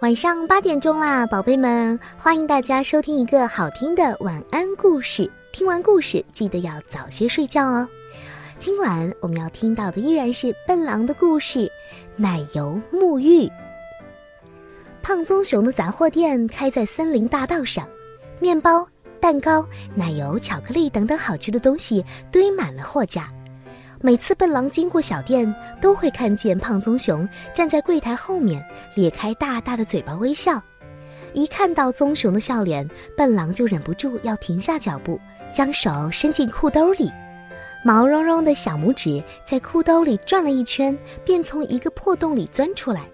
晚上八点钟啦，宝贝们，欢迎大家收听一个好听的晚安故事。听完故事，记得要早些睡觉哦。今晚我们要听到的依然是笨狼的故事——奶油沐浴。胖棕熊的杂货店开在森林大道上，面包、蛋糕、奶油、巧克力等等好吃的东西堆满了货架。每次笨狼经过小店，都会看见胖棕熊站在柜台后面，咧开大大的嘴巴微笑。一看到棕熊的笑脸，笨狼就忍不住要停下脚步，将手伸进裤兜里，毛茸茸的小拇指在裤兜里转了一圈，便从一个破洞里钻出来，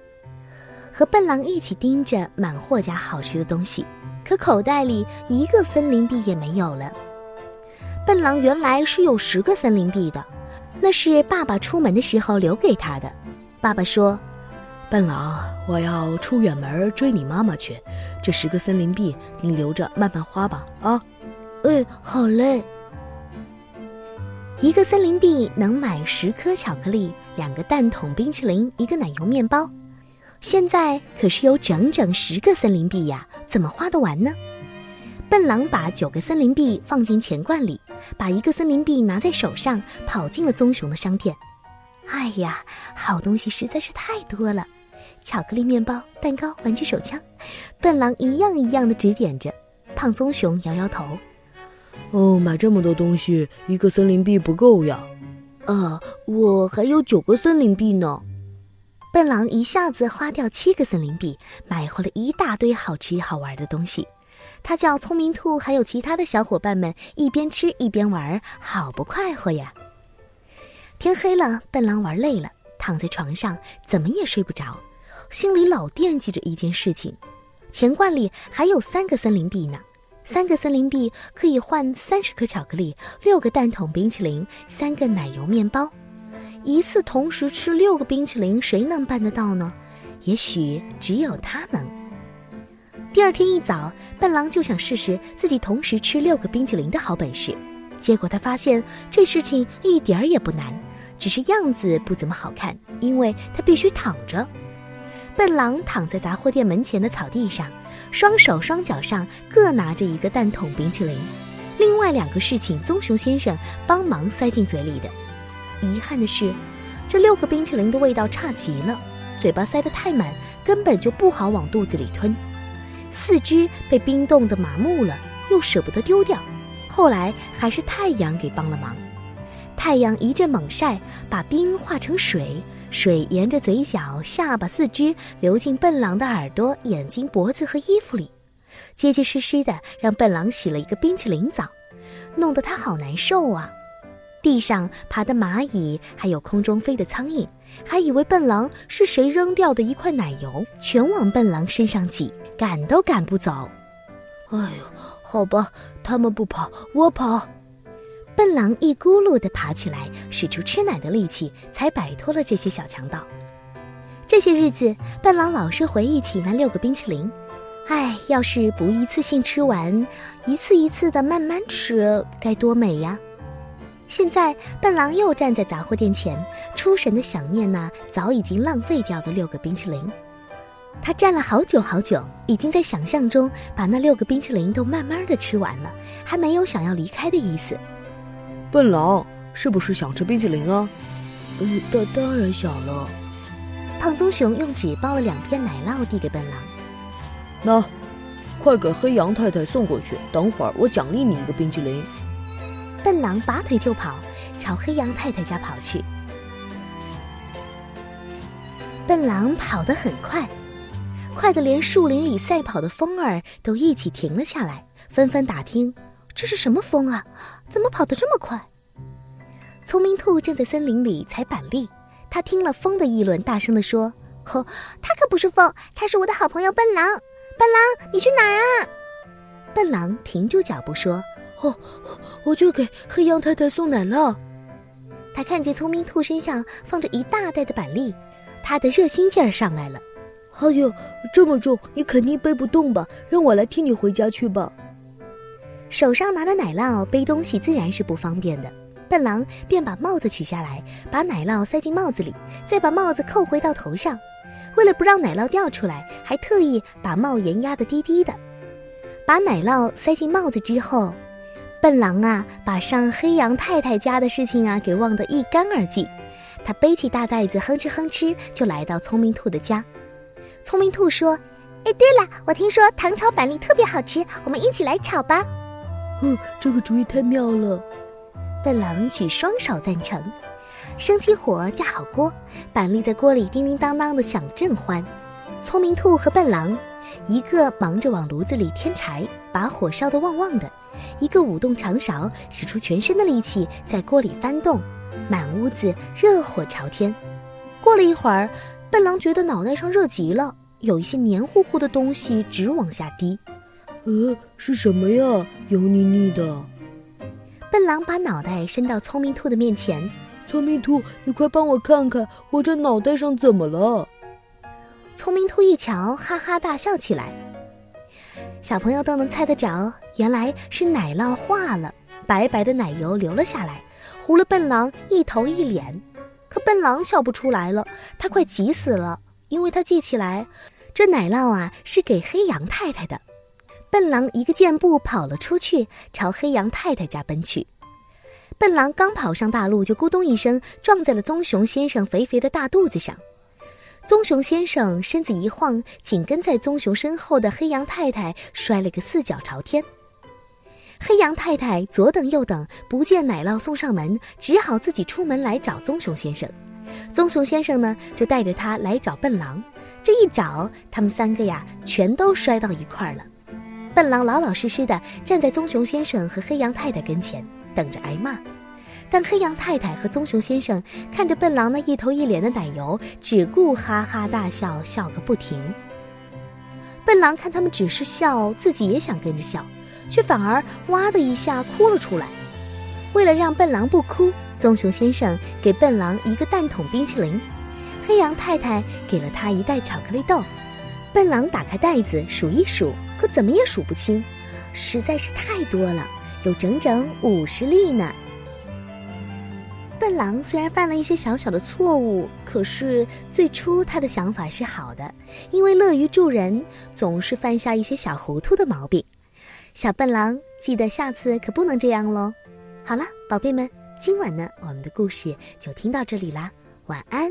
和笨狼一起盯着满货架好吃的东西。可口袋里一个森林币也没有了。笨狼原来是有十个森林币的。那是爸爸出门的时候留给他的。爸爸说：“笨狼，我要出远门追你妈妈去，这十个森林币你留着慢慢花吧。”啊，哎，好嘞。一个森林币能买十颗巧克力、两个蛋筒冰淇淋、一个奶油面包。现在可是有整整十个森林币呀，怎么花得完呢？笨狼把九个森林币放进钱罐里，把一个森林币拿在手上，跑进了棕熊的商店。哎呀，好东西实在是太多了，巧克力、面包、蛋糕、玩具手枪，笨狼一样一样的指点着。胖棕熊摇摇头：“哦，买这么多东西，一个森林币不够呀。”啊，我还有九个森林币呢。笨狼一下子花掉七个森林币，买回了一大堆好吃好玩的东西。他叫聪明兔，还有其他的小伙伴们一边吃一边玩，好不快活呀！天黑了，笨狼玩累了，躺在床上怎么也睡不着，心里老惦记着一件事情：钱罐里还有三个森林币呢。三个森林币可以换三十颗巧克力、六个蛋筒冰淇淋、三个奶油面包。一次同时吃六个冰淇淋，谁能办得到呢？也许只有他能。第二天一早，笨狼就想试试自己同时吃六个冰淇淋的好本事，结果他发现这事情一点儿也不难，只是样子不怎么好看，因为他必须躺着。笨狼躺在杂货店门前的草地上，双手双脚上各拿着一个蛋筒冰淇淋，另外两个是请棕熊先生帮忙塞进嘴里的。遗憾的是，这六个冰淇淋的味道差极了，嘴巴塞得太满，根本就不好往肚子里吞。四肢被冰冻得麻木了，又舍不得丢掉，后来还是太阳给帮了忙。太阳一阵猛晒，把冰化成水，水沿着嘴角、下巴、四肢流进笨狼的耳朵、眼睛、脖子和衣服里，结结实实的让笨狼洗了一个冰淇淋澡，弄得他好难受啊！地上爬的蚂蚁，还有空中飞的苍蝇，还以为笨狼是谁扔掉的一块奶油，全往笨狼身上挤。赶都赶不走，哎呦，好吧，他们不跑，我跑。笨狼一咕噜地爬起来，使出吃奶的力气，才摆脱了这些小强盗。这些日子，笨狼老是回忆起那六个冰淇淋。哎，要是不一次性吃完，一次一次的慢慢吃，该多美呀！现在，笨狼又站在杂货店前，出神的想念那早已经浪费掉的六个冰淇淋。他站了好久好久，已经在想象中把那六个冰淇淋都慢慢的吃完了，还没有想要离开的意思。笨狼是不是想吃冰淇淋啊？嗯，当当然想了。胖棕熊用纸包了两片奶酪递给笨狼，那，快给黑羊太太送过去。等会儿我奖励你一个冰淇淋。笨狼拔腿就跑，朝黑羊太太家跑去。笨狼跑得很快。快得连树林里赛跑的风儿都一起停了下来，纷纷打听：“这是什么风啊？怎么跑得这么快？”聪明兔正在森林里采板栗，他听了风的议论，大声地说：“呵，他可不是风，他是我的好朋友笨狼。笨狼，你去哪儿啊？”笨狼停住脚步说：“哦，我就给黑羊太太送奶酪。”他看见聪明兔身上放着一大袋的板栗，他的热心劲儿上来了。哎呦，这么重，你肯定背不动吧？让我来替你回家去吧。手上拿着奶酪，背东西自然是不方便的。笨狼便把帽子取下来，把奶酪塞进帽子里，再把帽子扣回到头上。为了不让奶酪掉出来，还特意把帽檐压得低低的。把奶酪塞进帽子之后，笨狼啊，把上黑羊太太家的事情啊给忘得一干二净。他背起大袋子，哼哧哼哧就来到聪明兔的家。聪明兔说：“哎，对了，我听说糖炒板栗特别好吃，我们一起来炒吧。”嗯，这个主意太妙了。笨狼举双手赞成。生起火，架好锅，板栗在锅里叮叮当当的响得正欢。聪明兔和笨狼，一个忙着往炉子里添柴，把火烧得旺旺的；一个舞动长勺，使出全身的力气在锅里翻动，满屋子热火朝天。过了一会儿，笨狼觉得脑袋上热极了，有一些黏糊糊的东西直往下滴。呃，是什么呀？油腻腻的。笨狼把脑袋伸到聪明兔的面前。聪明兔，你快帮我看看，我这脑袋上怎么了？聪明兔一瞧，哈哈大笑起来。小朋友都能猜得着，原来是奶酪化了，白白的奶油流了下来，糊了笨狼一头一脸。可笨狼笑不出来了，他快急死了，因为他记起来，这奶酪啊是给黑羊太太的。笨狼一个箭步跑了出去，朝黑羊太太家奔去。笨狼刚跑上大路，就咕咚一声撞在了棕熊先生肥肥的大肚子上。棕熊先生身子一晃，紧跟在棕熊身后的黑羊太太摔了个四脚朝天。黑羊太太左等右等，不见奶酪送上门，只好自己出门来找棕熊先生。棕熊先生呢，就带着他来找笨狼。这一找，他们三个呀，全都摔到一块儿了。笨狼老老实实的站在棕熊先生和黑羊太太跟前。等着挨骂，但黑羊太太和棕熊先生看着笨狼那一头一脸的奶油，只顾哈哈大笑，笑个不停。笨狼看他们只是笑，自己也想跟着笑，却反而哇的一下哭了出来。为了让笨狼不哭，棕熊先生给笨狼一个蛋筒冰淇淋，黑羊太太给了他一袋巧克力豆。笨狼打开袋子数一数，可怎么也数不清，实在是太多了。有整整五十粒呢。笨狼虽然犯了一些小小的错误，可是最初他的想法是好的，因为乐于助人，总是犯下一些小糊涂的毛病。小笨狼，记得下次可不能这样喽。好了，宝贝们，今晚呢，我们的故事就听到这里啦，晚安。